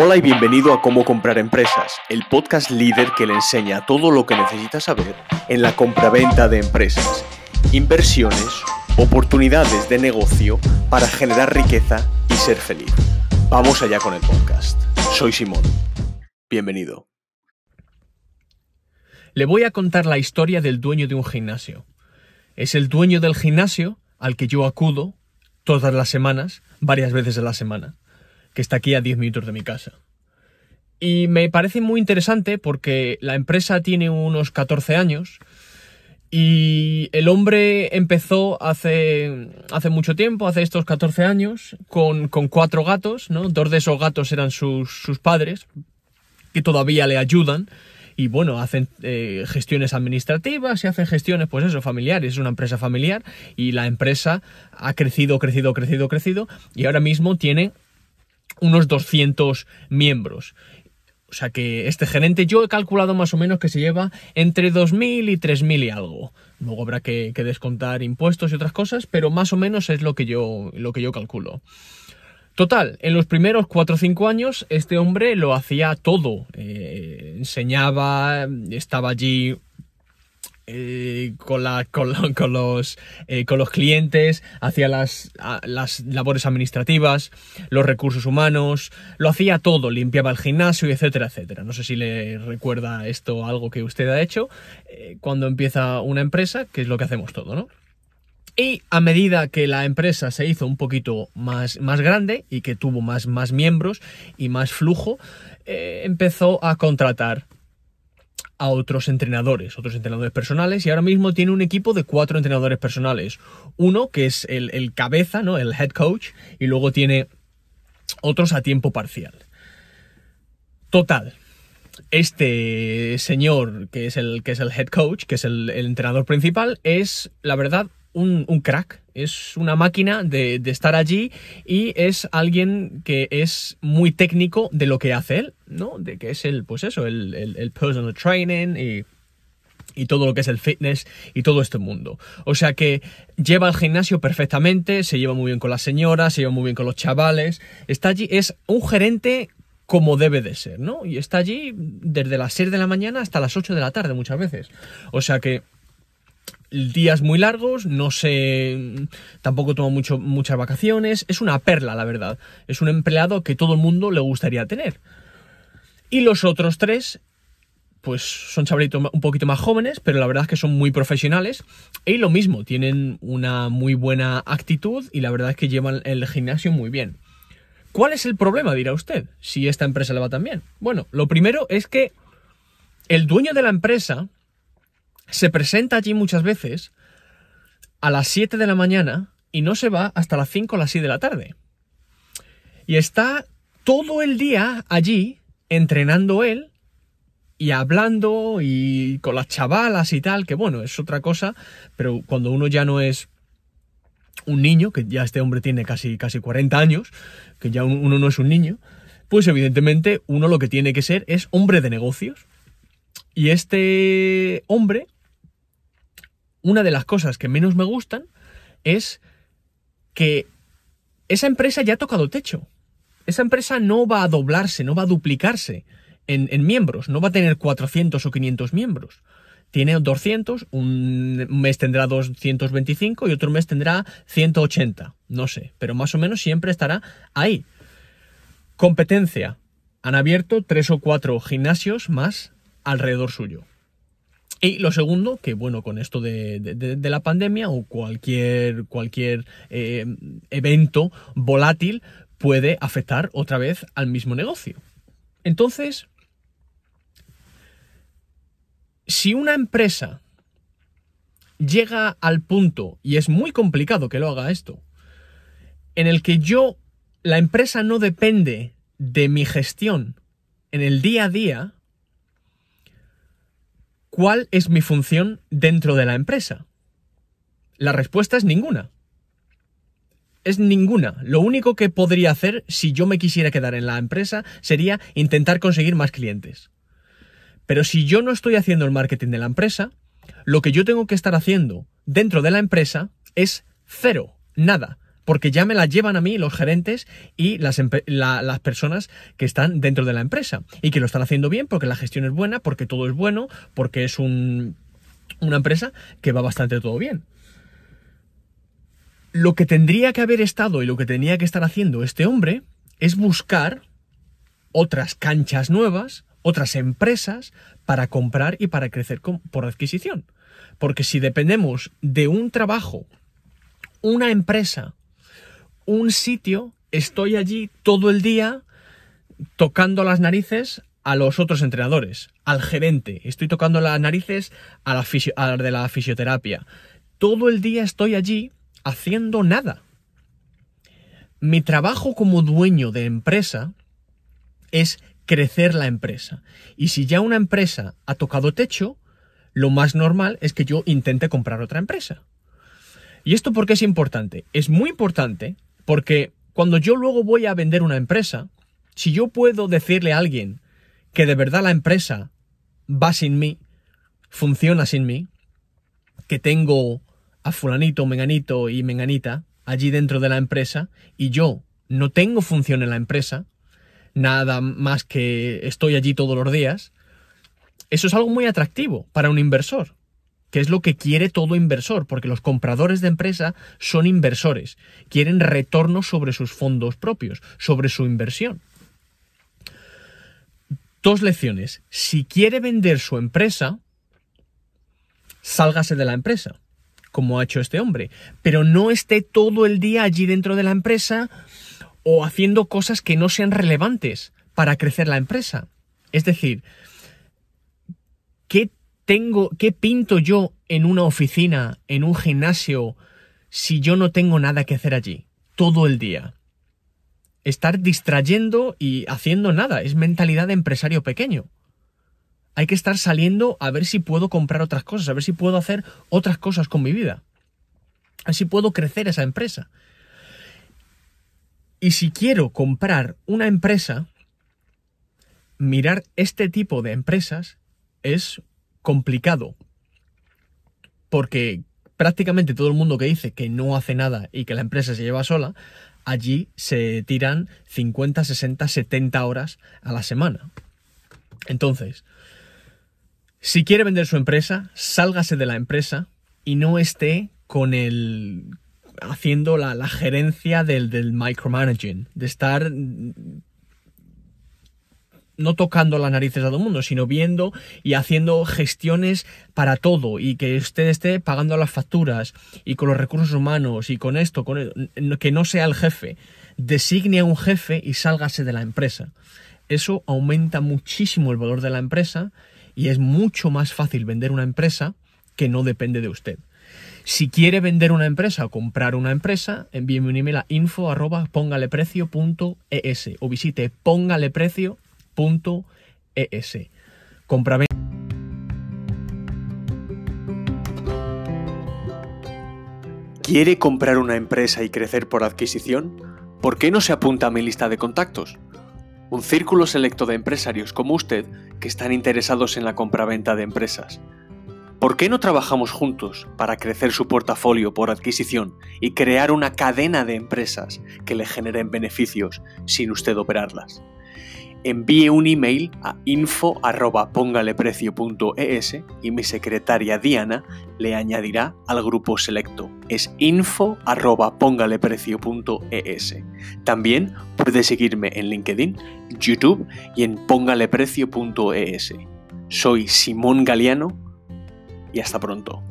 Hola y bienvenido a Cómo comprar empresas, el podcast líder que le enseña todo lo que necesitas saber en la compraventa de empresas, inversiones, oportunidades de negocio para generar riqueza y ser feliz. Vamos allá con el podcast. Soy Simón. Bienvenido. Le voy a contar la historia del dueño de un gimnasio. Es el dueño del gimnasio al que yo acudo todas las semanas, varias veces a la semana que está aquí a 10 minutos de mi casa. Y me parece muy interesante porque la empresa tiene unos 14 años y el hombre empezó hace, hace mucho tiempo, hace estos 14 años, con, cuatro gatos, ¿no? Dos de esos gatos eran sus, padres, que todavía le ayudan. Y bueno, hacen eh, gestiones administrativas y hacen gestiones, pues eso, familiares. Es una empresa familiar y la empresa ha crecido, crecido, crecido, crecido. Y ahora mismo tiene unos 200 miembros. O sea que este gerente yo he calculado más o menos que se lleva entre 2.000 y 3.000 y algo. Luego habrá que, descontar impuestos y otras cosas, pero más o menos es lo que yo, lo que yo calculo. Total, en los primeros 4 o 5 años este hombre lo hacía todo. Eh, enseñaba, estaba allí eh, con, con, los, eh, con los clientes, hacía las, las labores administrativas, los recursos humanos, lo hacía todo, limpiaba el gimnasio, etcétera, etcétera. No sé si le recuerda esto algo que usted ha hecho eh, cuando empieza una empresa, que es lo que hacemos todo, ¿no? Y a medida que la empresa se hizo un poquito más, más grande y que tuvo más, más miembros y más flujo, empezó a contratar a otros entrenadores, otros entrenadores personales, y ahora mismo tiene un equipo de cuatro entrenadores personales. Uno que es el, cabeza, ¿no? El head coach, y luego tiene otros a tiempo parcial. Total. Este señor, que es el, que es el head coach, que es el entrenador principal, es, la verdad, un, crack, es una máquina de, estar allí y es alguien que es muy técnico de lo que hace él, ¿no? De que es el, pues eso, el, personal training y, y todo lo que es el fitness y todo este mundo. O sea que lleva el gimnasio perfectamente, se lleva muy bien con las señoras, se lleva muy bien con los chavales, está allí, es un gerente como debe de ser, ¿no? Y está allí desde las 6 de la mañana hasta las 8 de la tarde muchas veces. O sea que días muy largos, no sé, tampoco toma mucho, muchas vacaciones, es una perla, la verdad. Es un empleado que todo el mundo le gustaría tener. Y los otros tres, pues son chavalitos un poquito más jóvenes, pero la verdad es que son muy profesionales. Y lo mismo, tienen una muy buena actitud y la verdad es que llevan el gimnasio muy bien. ¿Cuál es el problema, dirá usted, si esta empresa le va tan bien? Bueno, lo primero es que el dueño de la empresa se presenta allí muchas veces a las 7 de la mañana y no se va hasta las 5 o las 6 de la tarde. Y está todo el día allí entrenando él y hablando y con las chavalas y tal, que bueno, es otra cosa, pero cuando uno ya no es un niño, que ya este hombre tiene casi, casi 40 años, que ya uno no es un niño, pues evidentemente uno lo que tiene que ser es hombre de negocios. Y este hombre una de las cosas que menos me gustan es que esa empresa ya ha tocado techo. Esa empresa no va a doblarse, no va a duplicarse en, miembros, no va a tener 400 o 500 miembros. Tiene 200, un mes tendrá 225 y otro mes tendrá 180, no sé, pero más o menos siempre estará ahí. Competencia. Han abierto tres o cuatro gimnasios más alrededor suyo. Y lo segundo, que bueno, con esto de, la pandemia o cualquier, cualquier eh, evento volátil puede afectar otra vez al mismo negocio. Entonces, si una empresa llega al punto, y es muy complicado que lo haga esto, en el que yo, la empresa no depende de mi gestión en el día a día, ¿Cuál es mi función dentro de la empresa? La respuesta es ninguna. Es ninguna. Lo único que podría hacer si yo me quisiera quedar en la empresa sería intentar conseguir más clientes. Pero si yo no estoy haciendo el marketing de la empresa, lo que yo tengo que estar haciendo dentro de la empresa es cero, nada. Porque ya me las llevan a mí los gerentes y las, las, personas que están dentro de la empresa y que lo están haciendo bien porque la gestión es buena, porque todo es bueno, porque es un, una empresa que va bastante todo bien. Lo que tendría que haber estado y lo que tenía que estar haciendo este hombre es buscar otras canchas nuevas, otras empresas para comprar y para crecer por adquisición. Porque si dependemos de un trabajo, una empresa, un sitio, estoy allí todo el día tocando las narices a los otros entrenadores, al gerente, estoy tocando las narices a la, de la fisioterapia. Todo el día estoy allí haciendo nada. Mi trabajo como dueño de empresa es crecer la empresa. Y si ya una empresa ha tocado techo, lo más normal es que yo intente comprar otra empresa. ¿Y esto por qué es importante? Es muy importante porque cuando yo luego voy a vender una empresa, si yo puedo decirle a alguien que de verdad la empresa va sin mí, funciona sin mí, que tengo a fulanito, menganito y menganita allí dentro de la empresa y yo no tengo función en la empresa, nada más que estoy allí todos los días, eso es algo muy atractivo para un inversor, que es lo que quiere todo inversor, porque los compradores de empresa son inversores, quieren retorno sobre sus fondos propios, sobre su inversión. Dos lecciones. Si quiere vender su empresa, sálgase de la empresa, como ha hecho este hombre, pero no esté todo el día allí dentro de la empresa o haciendo cosas que no sean relevantes para crecer la empresa. Es decir, ¿qué tengo, qué pinto yo en una oficina, en un gimnasio, si yo no tengo nada que hacer allí todo el día? Estar distrayendo y haciendo nada, es mentalidad de empresario pequeño. Hay que estar saliendo a ver si puedo comprar otras cosas, a ver si puedo hacer otras cosas con mi vida. A ver si puedo crecer esa empresa. Y si quiero comprar una empresa, mirar este tipo de empresas es complicado. Porque prácticamente todo el mundo que dice que no hace nada y que la empresa se lleva sola, allí se tiran 50, 60, 70 horas a la semana. Entonces, si quiere vender su empresa, sálgase de la empresa y no esté con el haciendo la, gerencia del, del, micromanaging, de estar no tocando las narices a todo el mundo, sino viendo y haciendo gestiones para todo y que usted esté pagando las facturas y con los recursos humanos y con esto, con que no sea el jefe. Designe a un jefe y sálgase de la empresa. Eso aumenta muchísimo el valor de la empresa y es mucho más fácil vender una empresa que no depende de usted. Si quiere vender una empresa o comprar una empresa, envíeme un email a info o visite pongaleprecio.es. Compra ¿Quiere comprar una empresa y crecer por adquisición? ¿Por qué no se apunta a mi lista de contactos? Un círculo selecto de empresarios como usted que están interesados en la compraventa de empresas ¿Por qué no trabajamos juntos para crecer su portafolio por adquisición y crear una cadena de empresas que le generen beneficios sin usted operarlas? Envíe un email a info.pongaleprecio.es y mi secretaria Diana le añadirá al grupo selecto. Es info.pongaleprecio.es. También puede seguirme en LinkedIn, YouTube y en pongaleprecio.es. Soy Simón Galeano y hasta pronto.